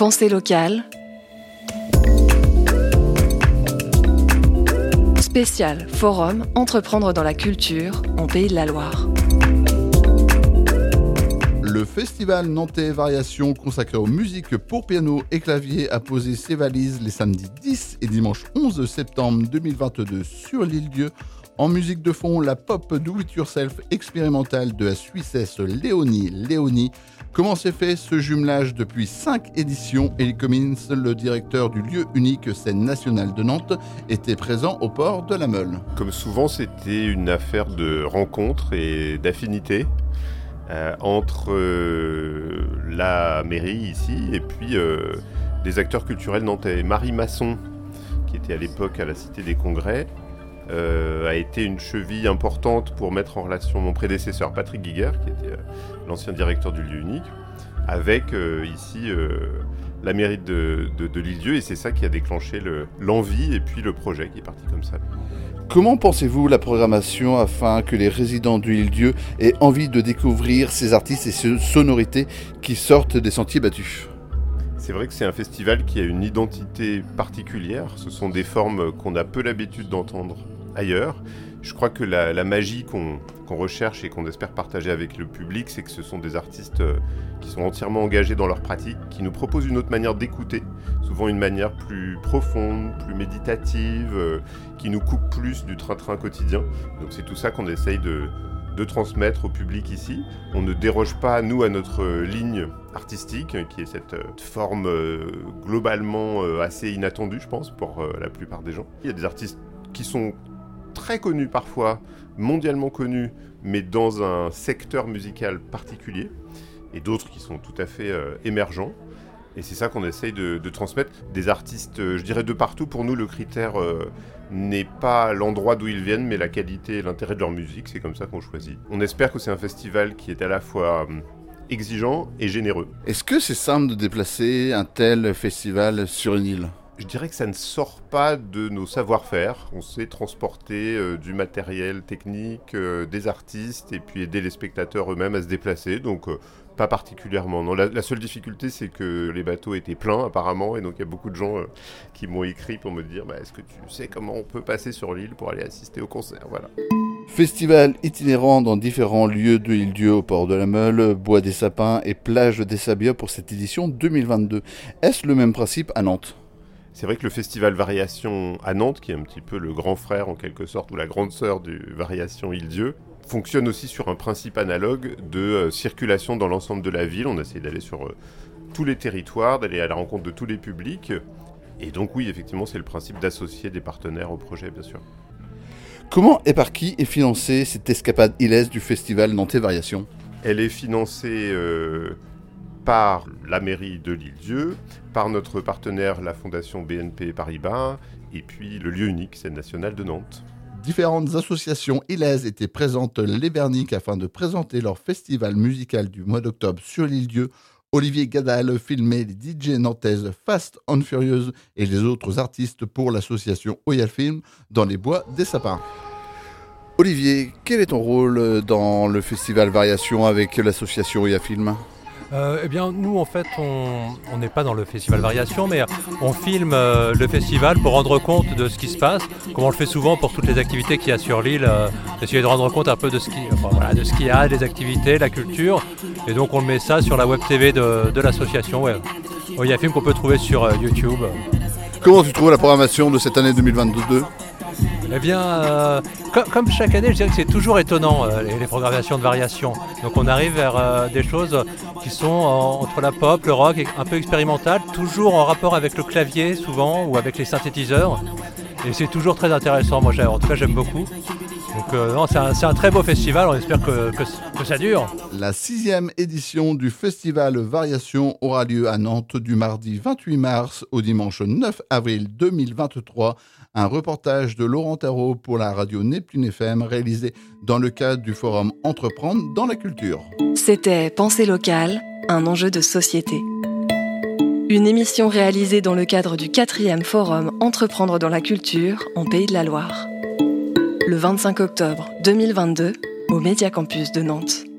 Pensée locale. Spécial Forum Entreprendre dans la culture en Pays de la Loire. Le festival Nantais Variation consacré aux musiques pour piano et clavier a posé ses valises les samedis 10 et dimanche 11 septembre 2022 sur l'île Dieu. En musique de fond, la pop do it yourself expérimentale de la Suissesse Léonie Léonie. Comment s'est fait ce jumelage depuis 5 éditions? Elie Cummins, le directeur du lieu unique scène nationale de Nantes, était présent au port de la Meule. Comme souvent, c'était une affaire de rencontre et d'affinité. Euh, entre euh, la mairie ici et puis euh, des acteurs culturels nantais. Marie Masson, qui était à l'époque à la Cité des Congrès, a été une cheville importante pour mettre en relation mon prédécesseur Patrick Guiguer, qui était l'ancien directeur du lieu unique, avec ici la mairie de, de, l'île-dieu, et c'est ça qui a déclenché l'envie et puis le projet qui est parti comme ça. Comment pensez-vous la programmation afin que les résidents du Île-Dieu aient envie de découvrir ces artistes et ces sonorités qui sortent des sentiers battus? C'est vrai que c'est un festival qui a une identité particulière. Ce sont des formes qu'on a peu l'habitude d'entendre ailleurs. Je crois que la, magie qu'on recherche et qu'on espère partager avec le public, c'est que ce sont des artistes euh, qui sont entièrement engagés dans leur pratique, qui nous proposent une autre manière d'écouter, souvent une manière plus profonde, plus méditative, euh, qui nous coupe plus du train-train quotidien. Donc c'est tout ça qu'on essaye de, transmettre au public ici. On ne déroge pas, nous, à notre ligne artistique, qui est cette euh, forme globalement assez inattendue, je pense, pour la plupart des gens. Il y a des artistes qui sont très connus parfois, mondialement connus, mais dans un secteur musical particulier, et d'autres qui sont tout à fait euh, émergents. Et c'est ça qu'on essaye de, transmettre. Des artistes, euh, je dirais de partout, pour nous le critère euh, n'est pas l'endroit d'où ils viennent, mais la qualité et l'intérêt de leur musique, c'est comme ça qu'on choisit. On espère que c'est un festival qui est à la fois exigeant et généreux. Est-ce que c'est simple de déplacer un tel festival sur une île? Je dirais que ça ne sort pas de nos savoir-faire. On sait transporter euh, du matériel technique, euh, des artistes et puis aider les spectateurs eux-mêmes à se déplacer. Donc euh, pas particulièrement. Non, la, seule difficulté c'est que les bateaux étaient pleins apparemment et donc il y a beaucoup de gens qui m'ont écrit pour me dire bah, est-ce que tu sais comment on peut passer sur l'île pour aller assister au concert? Voilà. Festival itinérant dans différents lieux de l'île-dieu au port de la Meule, Bois des Sapins et Plage des Sabias pour cette édition 2022. Est-ce le même principe à Nantes? C'est vrai que le festival Variation à Nantes, qui est un petit peu le grand frère en quelque sorte, ou la grande sœur du Variation Île-Dieu, fonctionne aussi sur un principe analogue de euh, circulation dans l'ensemble de la ville. On essaie d'aller sur euh, tous les territoires, d'aller à la rencontre de tous les publics. Et donc oui, effectivement, c'est le principe d'associer des partenaires au projet, bien sûr. Comment et par qui est financée cette escapade ilaise du festival Nantais Variation? Elle est financée euh, par la mairie de l'île-dieu, par notre partenaire la fondation BNP Paribas et puis le lieu unique, scène nationale de Nantes. Différentes associations ilaises étaient présentes les Berniques afin de présenter leur festival musical du mois d'octobre sur l'île-dieu. Olivier Gadal filmait les DJ nantaises Fast and Furious et les autres artistes pour l'association Oyal Film dans les bois des sapins. Olivier, quel est ton rôle dans le festival Variation avec l'association Oyal Film? Euh, eh bien, nous, en fait, on n'est pas dans le festival Variation, mais on filme euh, le festival pour rendre compte de ce qui se passe, comme on le fait souvent pour toutes les activités qu'il y a sur l'île, euh, essayer de rendre compte un peu de ce qu'il y a, des activités, la culture. Et donc, on met ça sur la web TV de, l'association. Ouais. Il y a un film qu'on peut trouver sur YouTube. Comment tu trouves la programmation de cette année 2022 eh bien, euh, comme chaque année, je dirais que c'est toujours étonnant euh, les, programmations de variation. Donc on arrive vers euh, des choses qui sont entre la pop, le rock, un peu expérimental, toujours en rapport avec le clavier souvent ou avec les synthétiseurs. Et c'est toujours très intéressant. Moi, en tout cas, j'aime beaucoup. Donc c'est un, très beau festival, on espère que, que, ça dure. La sixième édition du festival Variation aura lieu à Nantes du mardi 28 mars au dimanche 9 avril 2023 un reportage de Laurent Tarot pour la radio Neptune FM réalisé dans le cadre du forum Entreprendre dans la culture. C'était Pensée locale, un enjeu de société. Une émission réalisée dans le cadre du quatrième forum Entreprendre dans la culture en Pays de la Loire. Le 25 octobre 2022 au Média Campus de Nantes.